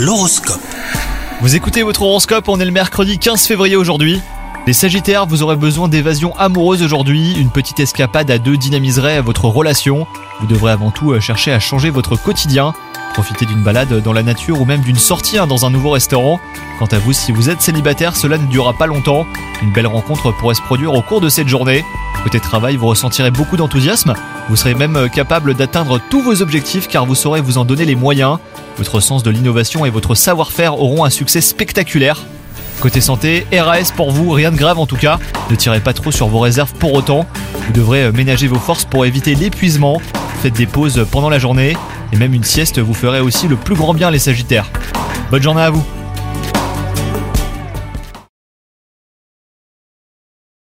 L'horoscope. Vous écoutez votre horoscope, on est le mercredi 15 février aujourd'hui. Les Sagittaires, vous aurez besoin d'évasion amoureuse aujourd'hui. Une petite escapade à deux dynamiserait votre relation. Vous devrez avant tout euh, chercher à changer votre quotidien. Profitez d'une balade dans la nature ou même d'une sortie hein, dans un nouveau restaurant. Quant à vous, si vous êtes célibataire, cela ne durera pas longtemps. Une belle rencontre pourrait se produire au cours de cette journée. Côté travail, vous ressentirez beaucoup d'enthousiasme. Vous serez même euh, capable d'atteindre tous vos objectifs car vous saurez vous en donner les moyens. Votre sens de l'innovation et votre savoir-faire auront un succès spectaculaire. Côté santé, RAS pour vous, rien de grave en tout cas. Ne tirez pas trop sur vos réserves pour autant. Vous devrez euh, ménager vos forces pour éviter l'épuisement. Faites des pauses pendant la journée et même une sieste vous ferait aussi le plus grand bien les Sagittaires. Bonne journée à vous